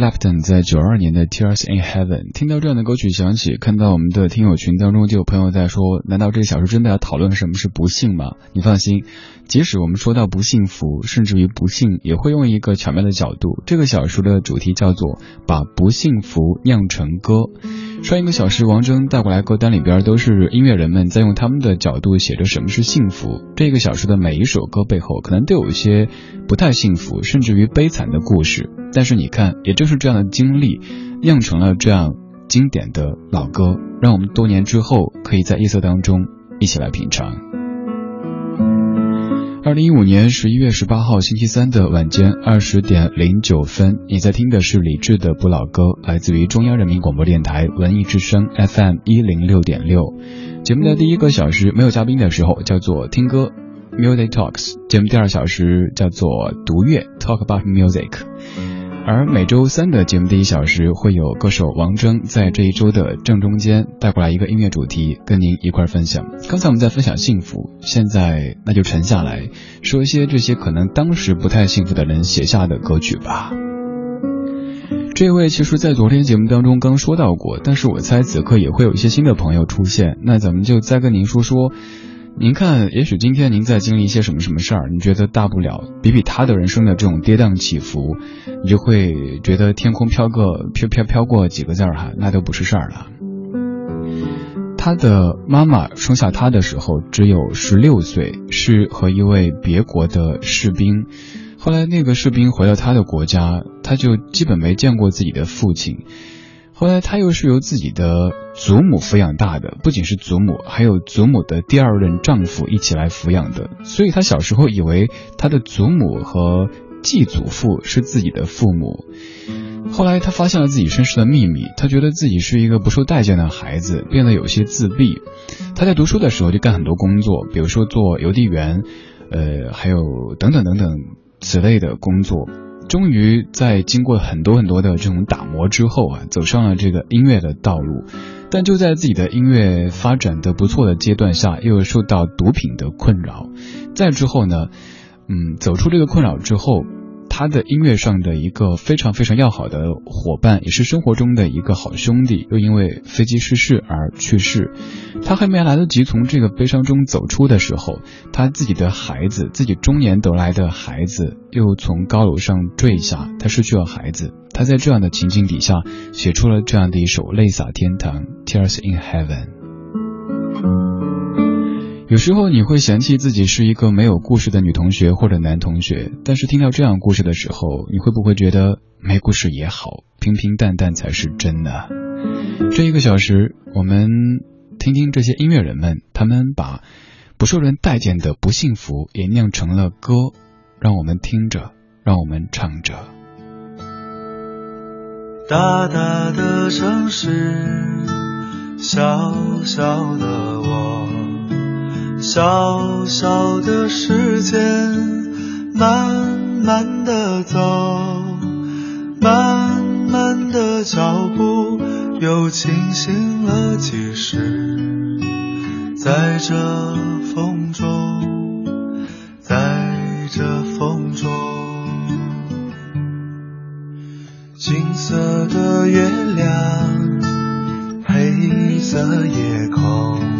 Lapton 在九二年的《Tears in Heaven》，听到这样的歌曲响起，看到我们的听友群当中就有朋友在说：“难道这个小说真的要讨论什么是不幸吗？”你放心，即使我们说到不幸福，甚至于不幸，也会用一个巧妙的角度。这个小说的主题叫做“把不幸福酿成歌”。上一个小时，王铮带过来歌单里边都是音乐人们在用他们的角度写着什么是幸福。这个小时的每一首歌背后，可能都有一些不太幸福，甚至于悲惨的故事。但是你看，也正是这样的经历，酿成了这样经典的老歌，让我们多年之后可以在夜色当中一起来品尝。二零一五年十一月十八号星期三的晚间二十点零九分，你在听的是李志的不老歌，来自于中央人民广播电台文艺之声 FM 一零六点六。节目的第一个小时没有嘉宾的时候叫做听歌 Music Talks，节目第二小时叫做读乐 Talk about Music。而每周三的节目第一小时会有歌手王铮在这一周的正中间带过来一个音乐主题，跟您一块分享。刚才我们在分享幸福，现在那就沉下来说一些这些可能当时不太幸福的人写下的歌曲吧。这位其实，在昨天节目当中刚说到过，但是我猜此刻也会有一些新的朋友出现，那咱们就再跟您说说。您看，也许今天您在经历一些什么什么事儿，你觉得大不了，比比他的人生的这种跌宕起伏，你就会觉得天空飘个飘飘飘过几个字儿哈，那都不是事儿了。他的妈妈生下他的时候只有十六岁，是和一位别国的士兵。后来那个士兵回到他的国家，他就基本没见过自己的父亲。后来他又是由自己的祖母抚养大的，不仅是祖母，还有祖母的第二任丈夫一起来抚养的，所以他小时候以为他的祖母和继祖父是自己的父母。后来他发现了自己身世的秘密，他觉得自己是一个不受待见的孩子，变得有些自闭。他在读书的时候就干很多工作，比如说做邮递员，呃，还有等等等等此类的工作。终于在经过很多很多的这种打磨之后啊，走上了这个音乐的道路。但就在自己的音乐发展的不错的阶段下，又受到毒品的困扰。再之后呢，嗯，走出这个困扰之后。他的音乐上的一个非常非常要好的伙伴，也是生活中的一个好兄弟，又因为飞机失事而去世。他还没来得及从这个悲伤中走出的时候，他自己的孩子，自己中年得来的孩子，又从高楼上坠下，他失去了孩子。他在这样的情境底下，写出了这样的一首《泪洒天堂》（Tears in Heaven）。有时候你会嫌弃自己是一个没有故事的女同学或者男同学，但是听到这样故事的时候，你会不会觉得没故事也好，平平淡淡才是真呢？这一个小时，我们听听这些音乐人们，他们把不受人待见的不幸福也酿成了歌，让我们听着，让我们唱着。大大的城市，小小的我。小小的时间，慢慢的走，慢慢的脚步又清醒了几时？在这风中，在这风中，金色的月亮，黑色夜空。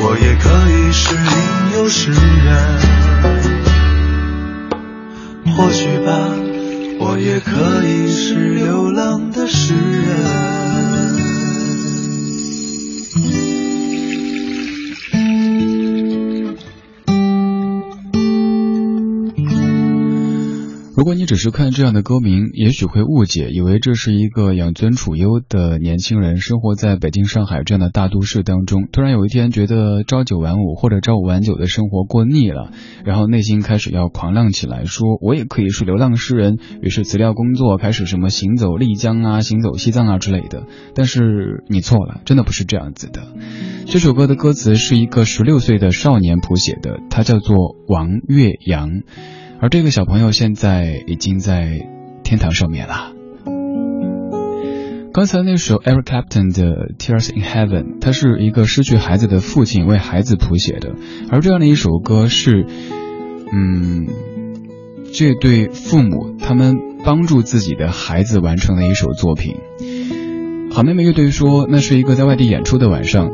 我也可以是吟游诗人。或许吧。我也可以是流浪的诗人。如果你只是看这样的歌名，也许会误解，以为这是一个养尊处优的年轻人，生活在北京、上海这样的大都市当中。突然有一天觉得朝九晚五或者朝五晚九的生活过腻了，然后内心开始要狂浪起来，说我也可以是流浪诗人。于是辞掉工作，开始什么行走丽江啊、行走西藏啊之类的。但是你错了，真的不是这样子的。这首歌的歌词是一个十六岁的少年谱写的，他叫做王岳阳。而这个小朋友现在已经在天堂上面了。刚才那首 Eric Clapton 的 Tears in Heaven，他是一个失去孩子的父亲为孩子谱写的，而这样的一首歌是，嗯，这对父母他们帮助自己的孩子完成的一首作品。好妹妹乐队说，那是一个在外地演出的晚上，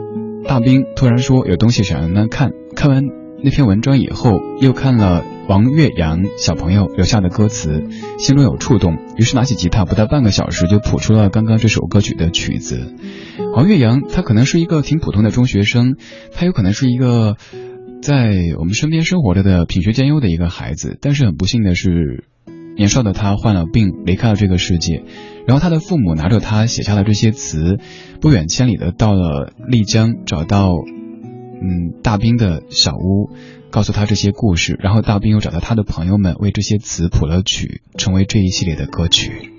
大兵突然说有东西想让他看，看完那篇文章以后，又看了。王岳阳小朋友留下的歌词，心中有触动，于是拿起吉他，不到半个小时就谱出了刚刚这首歌曲的曲子。王岳阳他可能是一个挺普通的中学生，他有可能是一个在我们身边生活着的品学兼优的一个孩子，但是很不幸的是，年少的他患了病，离开了这个世界。然后他的父母拿着他写下的这些词，不远千里的到了丽江，找到嗯大兵的小屋。告诉他这些故事，然后大兵又找到他的朋友们为这些词谱了曲，成为这一系列的歌曲。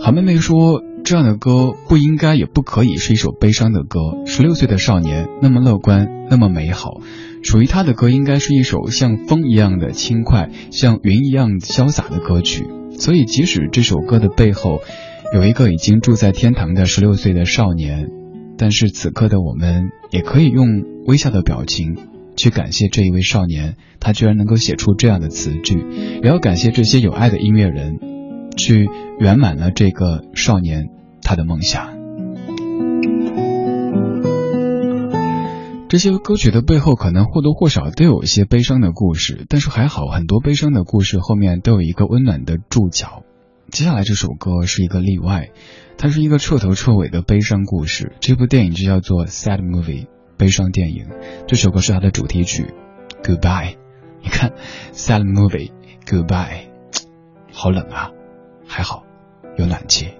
好妹妹说，这样的歌不应该也不可以是一首悲伤的歌。十六岁的少年那么乐观，那么美好，属于他的歌应该是一首像风一样的轻快，像云一样潇洒的歌曲。所以，即使这首歌的背后有一个已经住在天堂的十六岁的少年。但是此刻的我们也可以用微笑的表情去感谢这一位少年，他居然能够写出这样的词句，也要感谢这些有爱的音乐人，去圆满了这个少年他的梦想。这些歌曲的背后可能或多或少都有一些悲伤的故事，但是还好，很多悲伤的故事后面都有一个温暖的注脚。接下来这首歌是一个例外。它是一个彻头彻尾的悲伤故事，这部电影就叫做《Sad Movie》，悲伤电影。这首歌是它的主题曲，《Goodbye》。你看，《Sad Movie》，《Goodbye》，好冷啊，还好有暖气。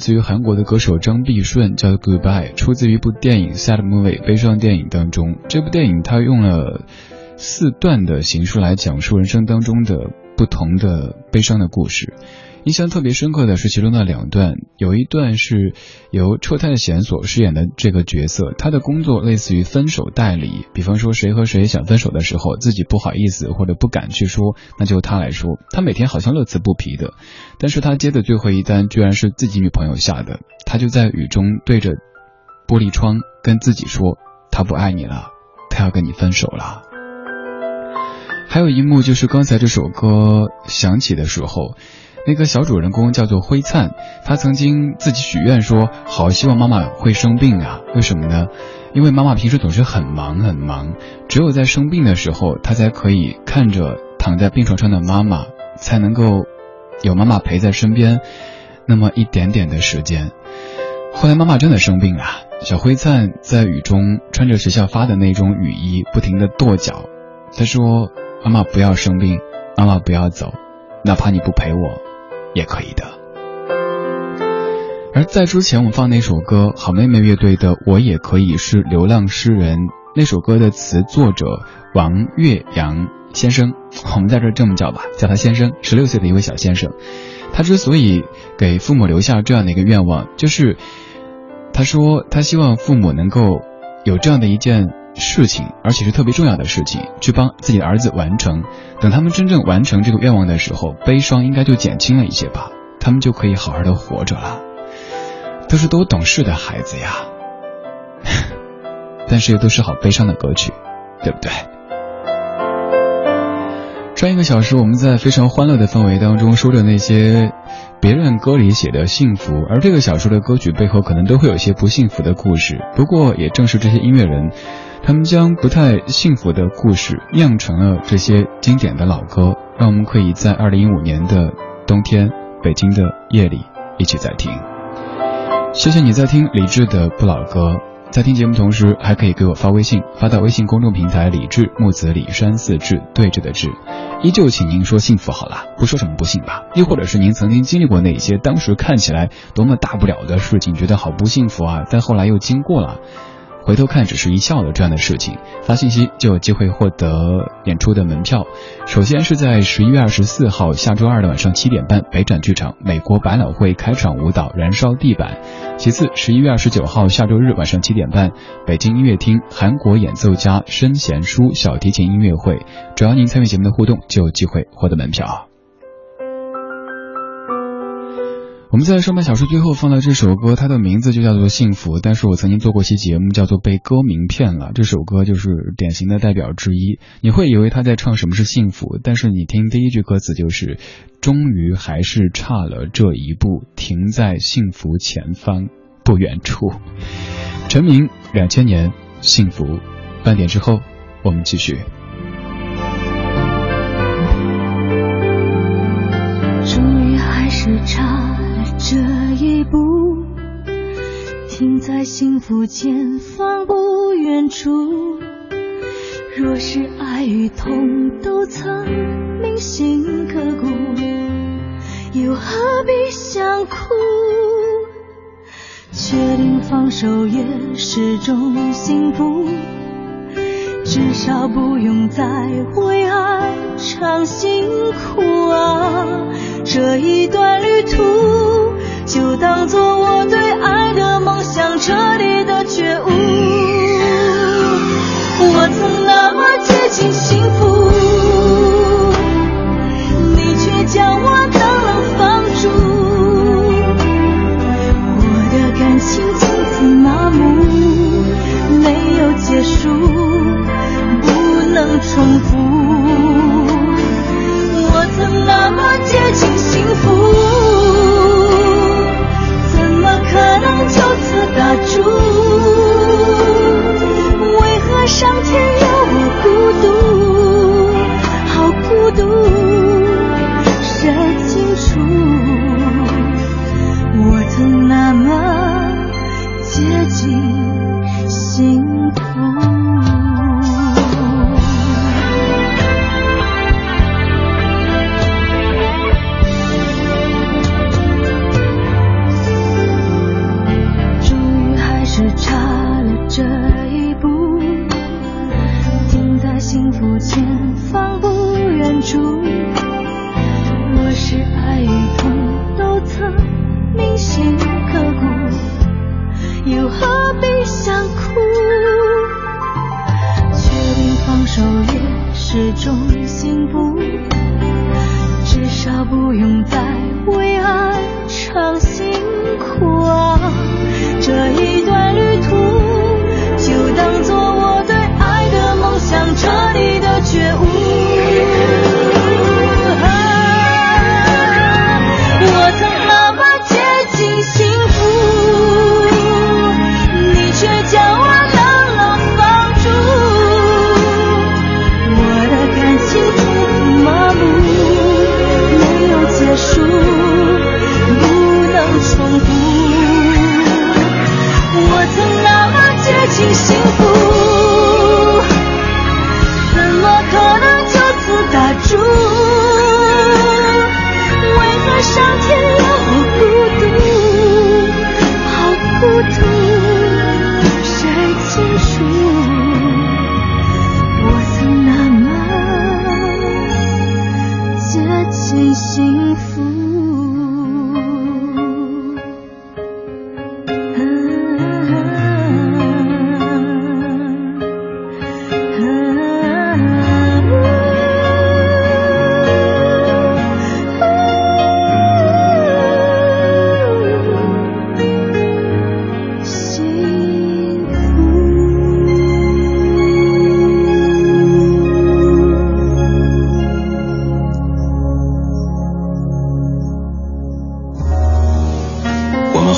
自于韩国的歌手张碧顺，叫《Goodbye》，出自于一部电影《Sad Movie》悲伤电影当中。这部电影它用了四段的形式来讲述人生当中的不同的悲伤的故事。印象特别深刻的是其中的两段，有一段是由车太贤所饰演的这个角色，他的工作类似于分手代理，比方说谁和谁想分手的时候，自己不好意思或者不敢去说，那就他来说，他每天好像乐此不疲的，但是他接的最后一单居然是自己女朋友下的，他就在雨中对着玻璃窗跟自己说，他不爱你了，他要跟你分手了。还有一幕就是刚才这首歌响起的时候。那个小主人公叫做灰灿，他曾经自己许愿说，好希望妈妈会生病啊？为什么呢？因为妈妈平时总是很忙很忙，只有在生病的时候，他才可以看着躺在病床上的妈妈，才能够有妈妈陪在身边那么一点点的时间。后来妈妈真的生病了，小灰灿在雨中穿着学校发的那种雨衣，不停的跺脚。他说：“妈妈不要生病，妈妈不要走，哪怕你不陪我。”也可以的。而在之前，我放那首歌，好妹妹乐队的《我也可以是流浪诗人》。那首歌的词作者王岳阳先生，我们在这这么叫吧，叫他先生。十六岁的一位小先生，他之所以给父母留下这样的一个愿望，就是他说他希望父母能够有这样的一件事情，而且是特别重要的事情，去帮自己的儿子完成。等他们真正完成这个愿望的时候，悲伤应该就减轻了一些吧，他们就可以好好的活着了。都是多懂事的孩子呀，但是又都是好悲伤的歌曲，对不对？上一个小时我们在非常欢乐的氛围当中说着那些别人歌里写的幸福，而这个小说的歌曲背后可能都会有一些不幸福的故事。不过也正是这些音乐人。他们将不太幸福的故事酿成了这些经典的老歌，让我们可以在二零一五年的冬天，北京的夜里一起在听。谢谢你在听李志的不老歌，在听节目同时还可以给我发微信，发到微信公众平台李志木子李山四志对着的志，依旧请您说幸福好了，不说什么不幸吧。又或者是您曾经经历过哪些当时看起来多么大不了的事情，觉得好不幸福啊，但后来又经过了。回头看，只是一笑的这样的事情，发信息就有机会获得演出的门票。首先是在十一月二十四号下周二的晚上七点半，北展剧场美国百老汇开场舞蹈《燃烧地板》。其次，十一月二十九号下周日晚上七点半，北京音乐厅韩国演奏家申贤书小提琴音乐会。只要您参与节目的互动，就有机会获得门票。我们在上半小说最后放的这首歌，它的名字就叫做《幸福》，但是我曾经做过一期节目，叫做《被歌名骗了》。这首歌就是典型的代表之一。你会以为他在唱什么是幸福，但是你听第一句歌词就是“终于还是差了这一步，停在幸福前方不远处”。陈明，两千年，幸福。半点之后，我们继续。终于还是差。停在幸福前方不远处。若是爱与痛都曾铭心刻骨，又何必想哭？确定放手也是种幸福，至少不用再为爱尝辛苦啊！这一段旅途。就当做我对想彻底的觉悟。我曾那么接近幸福，你却将我冷冷放逐。我的感情从此麻木，没有结束，不能重复。我曾那么接近幸福。打住为何上天要我孤独好孤独？不用再为爱伤心。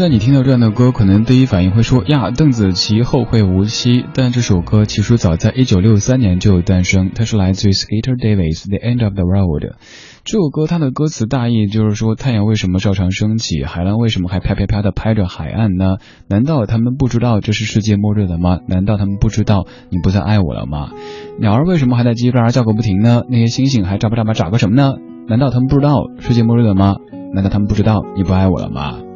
在你听到这样的歌，可能第一反应会说呀，邓紫棋后会无期。但这首歌其实早在1963年就有诞生，它是来自于 Skeeter Davis，《The End of the World》。这首歌它的歌词大意就是说，太阳为什么照常升起，海浪为什么还啪啪啪的拍着海岸呢？难道他们不知道这是世界末日了吗？难道他们不知道你不再爱我了吗？鸟儿为什么还在叽叽喳喳叫个不停呢？那些星星还眨巴眨巴眨个什么呢？难道他们不知道世界末日了吗？难道他们不知道你不爱我了吗？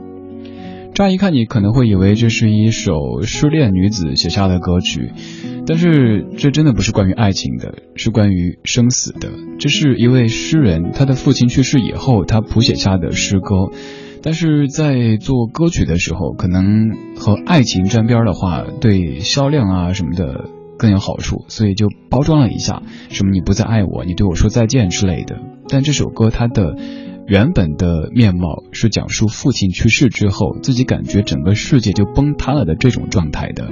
乍一看你可能会以为这是一首失恋女子写下的歌曲，但是这真的不是关于爱情的，是关于生死的。这是一位诗人，他的父亲去世以后，他谱写下的诗歌。但是在做歌曲的时候，可能和爱情沾边的话，对销量啊什么的更有好处，所以就包装了一下，什么你不再爱我，你对我说再见之类的。但这首歌它的原本的面貌是讲述父亲去世之后，自己感觉整个世界就崩塌了的这种状态的。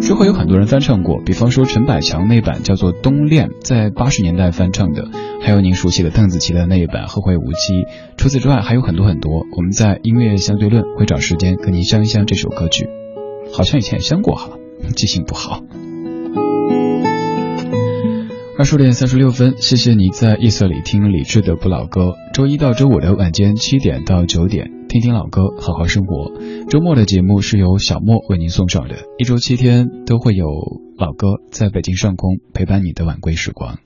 之后有很多人翻唱过，比方说陈百强那版叫做《冬恋》，在八十年代翻唱的，还有您熟悉的邓紫棋的那一版《后会无期》。除此之外还有很多很多，我们在音乐相对论会找时间跟您相一相这首歌曲，好像以前也相过哈，记性不好。二十点三十六分，谢谢你在夜色里听李志的不老歌。周一到周五的晚间七点到九点，听听老歌，好好生活。周末的节目是由小莫为您送上的，一周七天都会有老歌在北京上空陪伴你的晚归时光。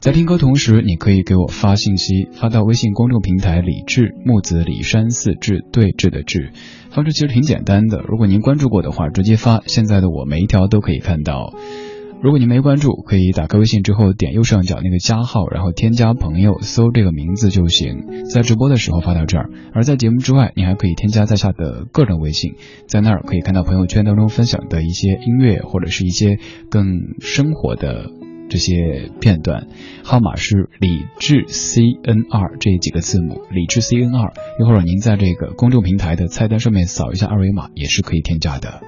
在听歌同时，你可以给我发信息，发到微信公众平台“李志木子李山寺志对峙的志”，方式其实挺简单的。如果您关注过的话，直接发，现在的我每一条都可以看到。如果您没关注，可以打开微信之后点右上角那个加号，然后添加朋友，搜这个名字就行。在直播的时候发到这儿，而在节目之外，你还可以添加在下的个人微信，在那儿可以看到朋友圈当中分享的一些音乐或者是一些更生活的这些片段。号码是李智 C N 二这几个字母，李智 C N 二。一会儿您在这个公众平台的菜单上面扫一下二维码，也是可以添加的。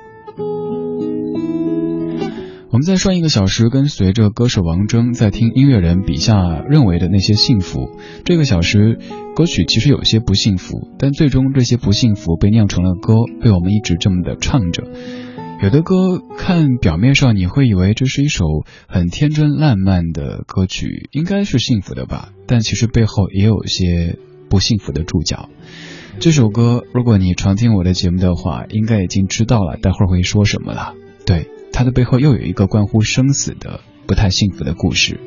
我们在上一个小时跟随着歌手王铮在听音乐人笔下认为的那些幸福。这个小时歌曲其实有些不幸福，但最终这些不幸福被酿成了歌，被我们一直这么的唱着。有的歌看表面上你会以为这是一首很天真烂漫的歌曲，应该是幸福的吧？但其实背后也有些不幸福的注脚。这首歌如果你常听我的节目的话，应该已经知道了待会儿会说什么了。对。它的背后又有一个关乎生死的不太幸福的故事。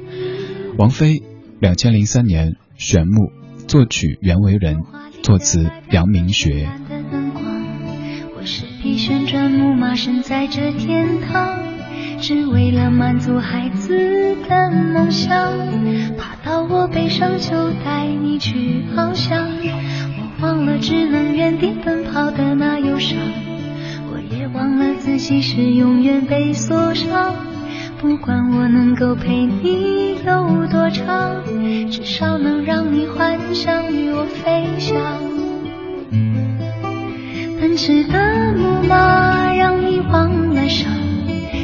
王菲，两千零三年玄木作曲袁惟仁，作词杨明学。我是匹旋转木马，身在这天堂，只为了满足孩子的梦想。爬到我背上就带你去翱翔，我忘了只能原地奔跑的那忧伤。我也忘了自己是永远被锁上，不管我能够陪你有多长，至少能让你幻想与我飞翔。奔驰的木马让你忘了伤，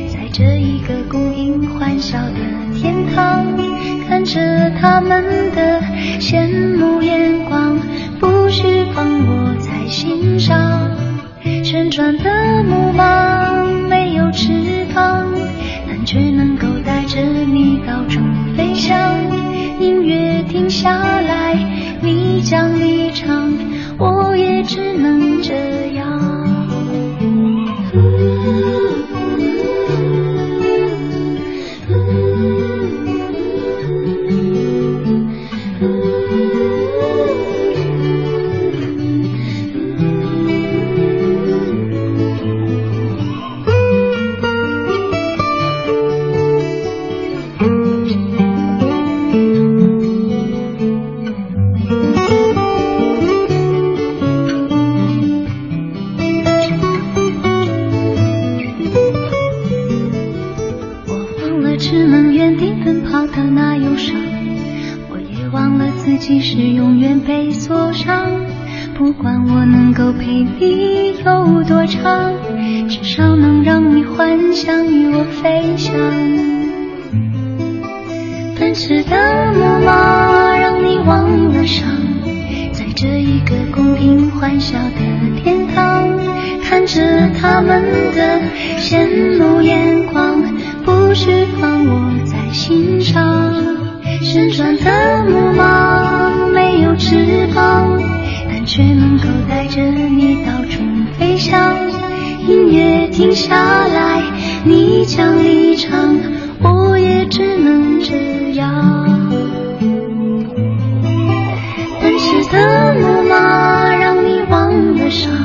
在这一个孤影欢笑的天堂，看着他们的着他们的羡慕眼光不需放我在心上旋转的木马没有翅膀但却能够带着你到处飞翔音乐停下来你将离场我也只能这样。奔驰的木马让你忘了伤。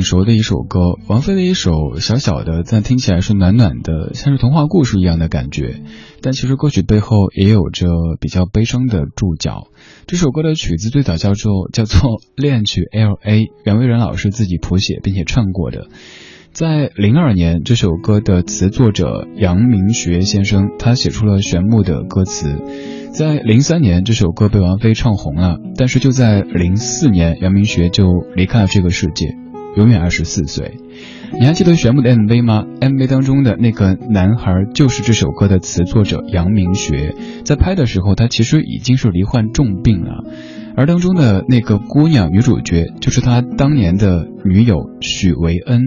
挺熟的一首歌，王菲的一首小小的，但听起来是暖暖的，像是童话故事一样的感觉。但其实歌曲背后也有着比较悲伤的注脚。这首歌的曲子最早叫做叫做《恋曲 L A》，袁惟仁老师自己谱写并且唱过的。在零二年，这首歌的词作者杨明学先生他写出了玄木的歌词。在零三年，这首歌被王菲唱红了，但是就在零四年，杨明学就离开了这个世界。永远二十四岁，你还记得玄木的 MV 吗？MV 当中的那个男孩就是这首歌的词作者杨明学，在拍的时候他其实已经是罹患重病了，而当中的那个姑娘女主角就是他当年的女友许维恩，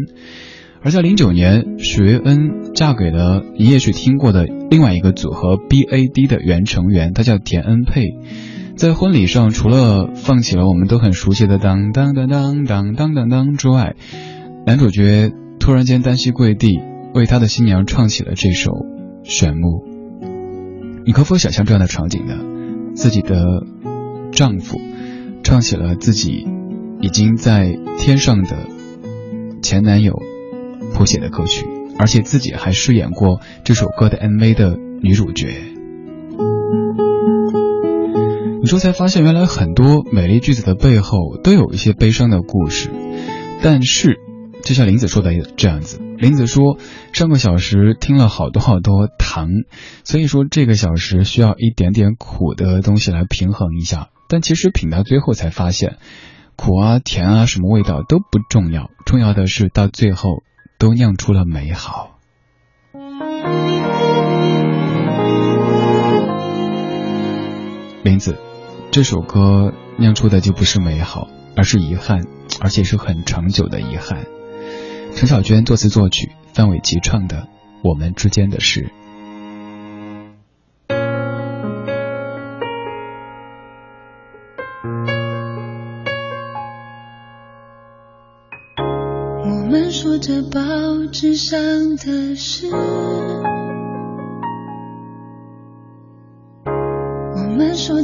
而在零九年，许维恩嫁给了你也许听过的另外一个组合 BAD 的原成员，他叫田恩佩。在婚礼上，除了放起了我们都很熟悉的当当当当当当当当之外，男主角突然间单膝跪地，为他的新娘唱起了这首《玄木》。你可否想象这样的场景呢？自己的丈夫唱起了自己已经在天上的前男友谱写的歌曲，而且自己还饰演过这首歌的 MV 的女主角。你说才发现，原来很多美丽句子的背后都有一些悲伤的故事。但是，就像林子说的这样子，林子说上个小时听了好多好多糖，所以说这个小时需要一点点苦的东西来平衡一下。但其实品到最后才发现，苦啊甜啊什么味道都不重要，重要的是到最后都酿出了美好。林子。这首歌酿出的就不是美好，而是遗憾，而且是很长久的遗憾。陈小娟作词作曲，范玮琪唱的《我们之间的事》。我们说着报纸上的事。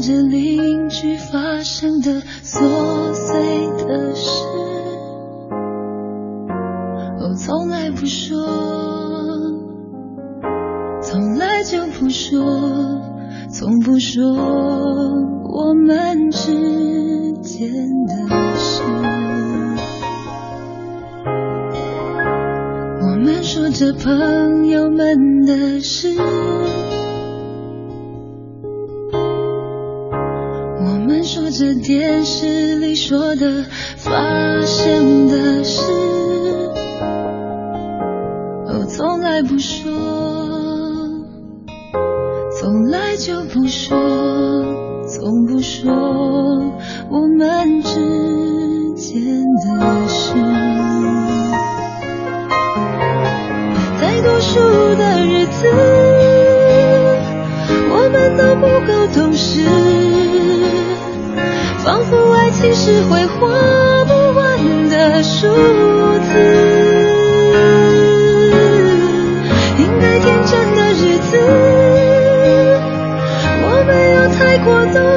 着邻居发生的琐碎的事，我从来不说，从来就不说，从不说我们之间的事。我们说着朋友们的事。这电视里说的发生的事，我从来不说，从来就不说，从不说我们之间的事。在读书的日子，我们都不够懂事。仿佛爱情是挥霍不完的数字，应该天真的日子，我没有太过早。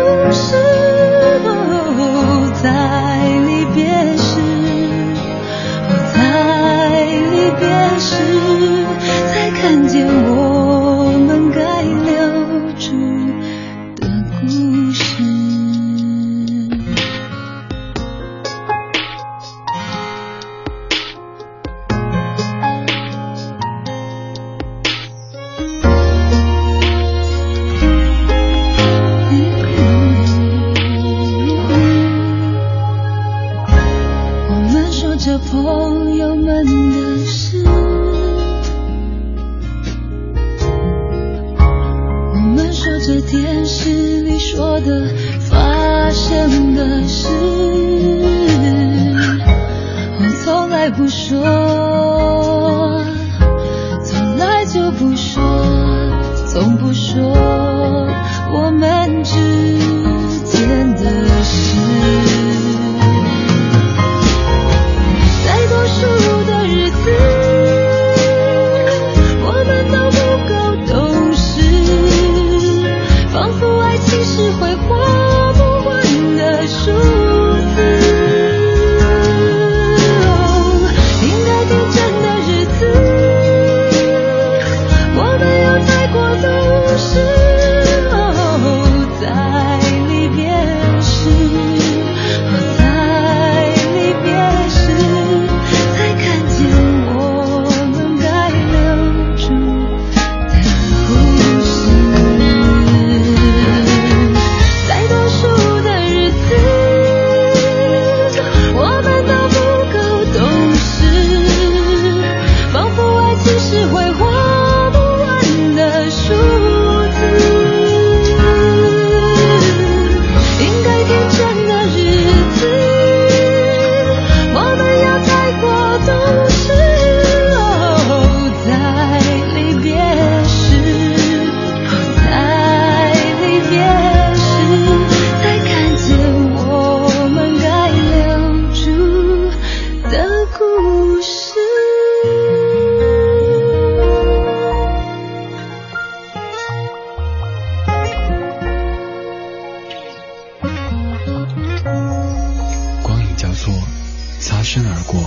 擦身而过，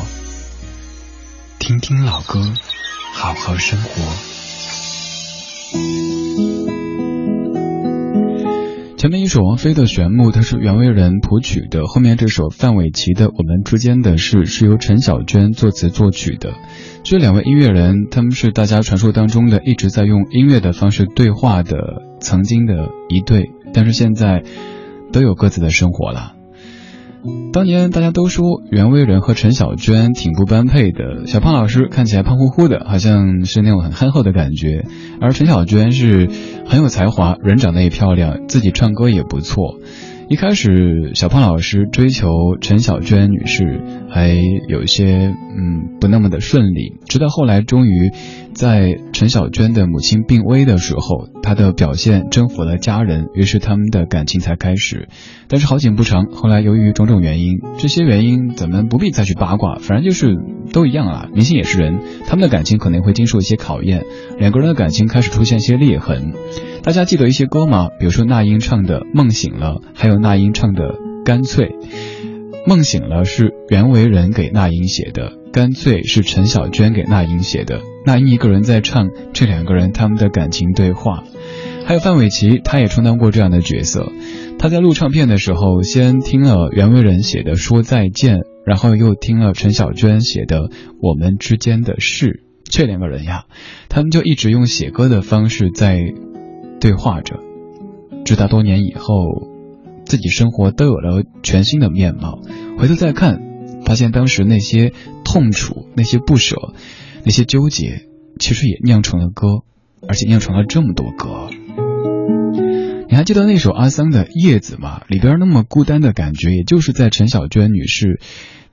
听听老歌，好好生活。前面一首王菲的《玄木》，它是袁惟仁谱曲的；后面这首范玮琪的《我们之间的事》，是由陈小娟作词作曲的。这两位音乐人，他们是大家传说当中的一直在用音乐的方式对话的曾经的一对，但是现在都有各自的生活了。当年大家都说袁惟仁和陈小娟挺不般配的，小胖老师看起来胖乎乎的，好像是那种很憨厚的感觉，而陈小娟是很有才华，人长得也漂亮，自己唱歌也不错。一开始，小胖老师追求陈小娟女士还有一些嗯不那么的顺利，直到后来终于在陈小娟的母亲病危的时候，她的表现征服了家人，于是他们的感情才开始。但是好景不长，后来由于种种原因，这些原因咱们不必再去八卦，反正就是都一样啊，明星也是人，他们的感情可能会经受一些考验，两个人的感情开始出现一些裂痕。大家记得一些歌吗？比如说那英唱的《梦醒了》，还有那英唱的《干脆》。《梦醒了》是袁惟仁给那英写的，《干脆》是陈小娟给那英写的。那英一个人在唱，这两个人他们的感情对话。还有范玮琪，他也充当过这样的角色。他在录唱片的时候，先听了袁惟仁写的《说再见》，然后又听了陈小娟写的《我们之间的事》。这两个人呀，他们就一直用写歌的方式在对话着，直到多年以后，自己生活都有了全新的面貌。回头再看，发现当时那些痛楚、那些不舍、那些纠结，其实也酿成了歌，而且酿成了这么多歌。你还记得那首阿桑的《叶子》吗？里边那么孤单的感觉，也就是在陈小娟女士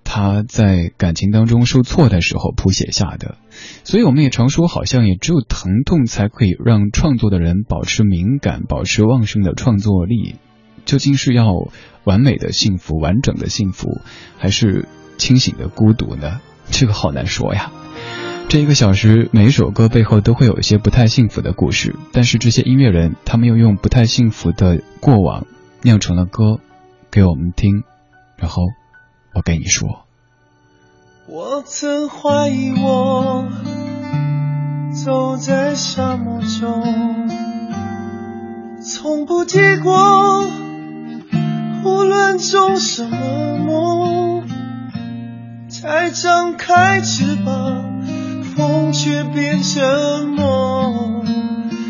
他在感情当中受挫的时候谱写下的。所以我们也常说，好像也只有疼痛才可以让创作的人保持敏感，保持旺盛的创作力。究竟是要完美的幸福、完整的幸福，还是清醒的孤独呢？这个好难说呀。这一个小时，每一首歌背后都会有一些不太幸福的故事，但是这些音乐人，他们又用不太幸福的过往酿成了歌，给我们听。然后，我跟你说，我曾怀疑我走在沙漠中，从不结果，无论种什么梦，才张开翅膀，风却变沉默。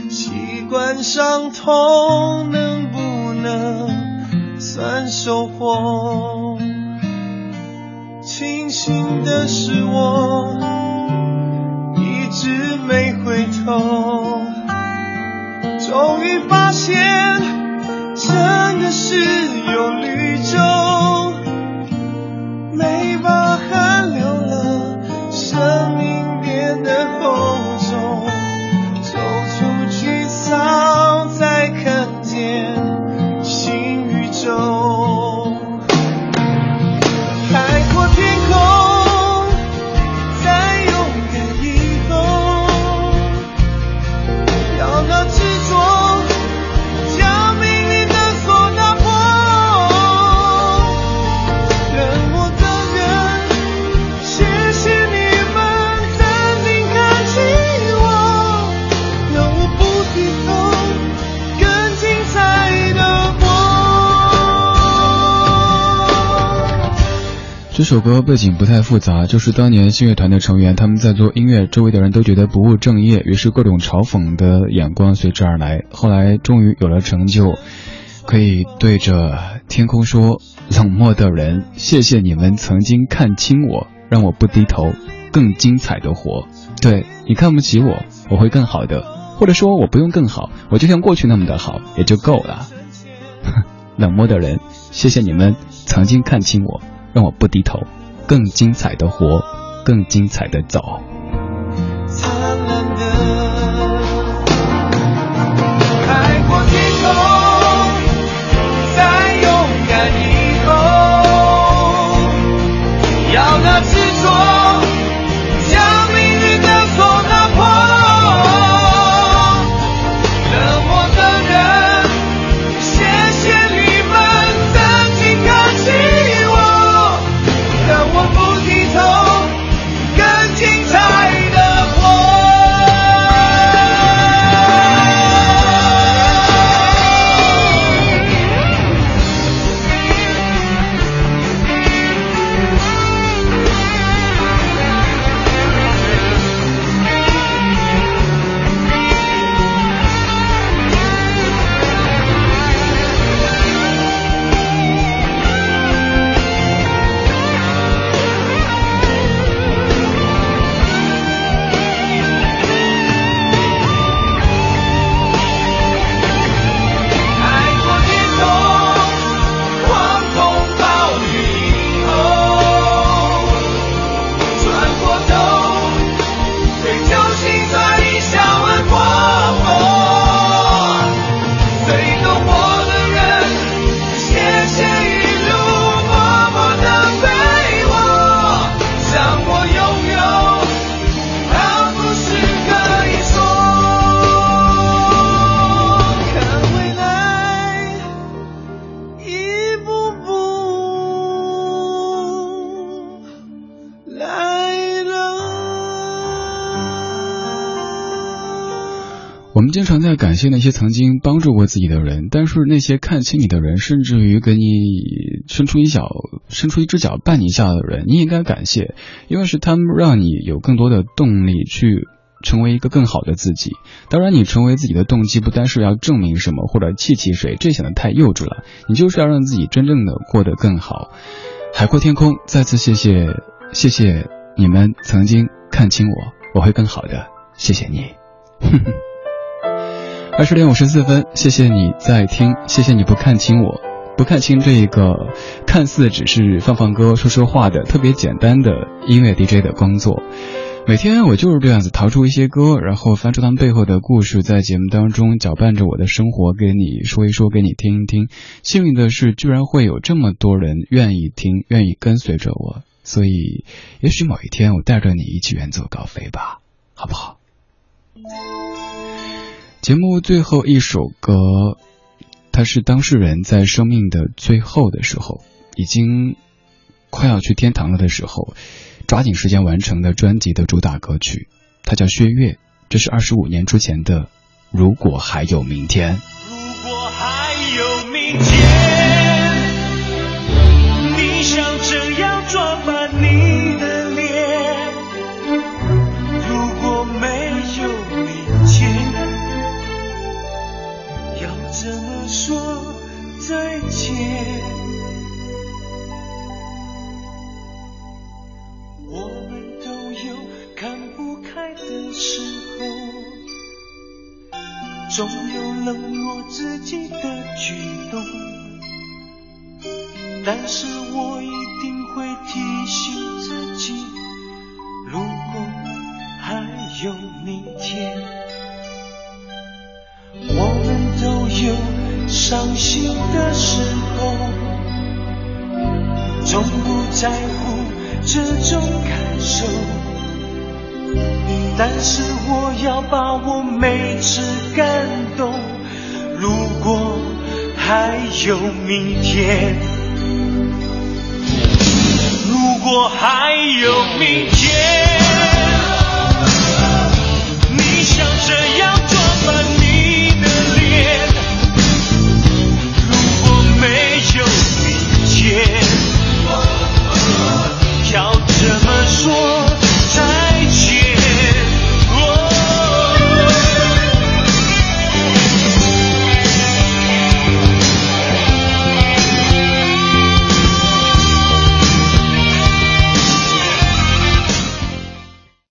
习惯伤痛，能不能算收获？庆幸的是我一直没回头，终于发现真的是这首歌背景不太复杂，就是当年信乐团的成员他们在做音乐，周围的人都觉得不务正业，于是各种嘲讽的眼光随之而来。后来终于有了成就，可以对着天空说：“冷漠的人，谢谢你们曾经看清我，让我不低头，更精彩的活。对你看不起我，我会更好的，或者说我不用更好，我就像过去那么的好也就够了。冷漠的人，谢谢你们曾经看清我。”让我不低头，更精彩的活，更精彩的走。我们经常在感谢那些曾经帮助过自己的人，但是那些看清你的人，甚至于给你伸出一脚、伸出一只脚绊你一下的人，你也应该感谢，因为是他们让你有更多的动力去成为一个更好的自己。当然，你成为自己的动机不单是要证明什么或者气气谁，这显得太幼稚了。你就是要让自己真正的过得更好。海阔天空，再次谢谢谢谢你们曾经看清我，我会更好的。谢谢你。哼 哼二十点五十四分，谢谢你在听，谢谢你不看清我，不看清这一个看似只是放放歌、说说话的特别简单的音乐 DJ 的工作。每天我就是这样子淘出一些歌，然后翻出他们背后的故事，在节目当中搅拌着我的生活，给你说一说，给你听一听。幸运的是，居然会有这么多人愿意听，愿意跟随着我，所以也许某一天我带着你一起远走高飞吧，好不好？节目最后一首歌，它是当事人在生命的最后的时候，已经快要去天堂了的时候，抓紧时间完成的专辑的主打歌曲。它叫《薛月》，这是二十五年之前的《如果还有明天》。如果还有明天，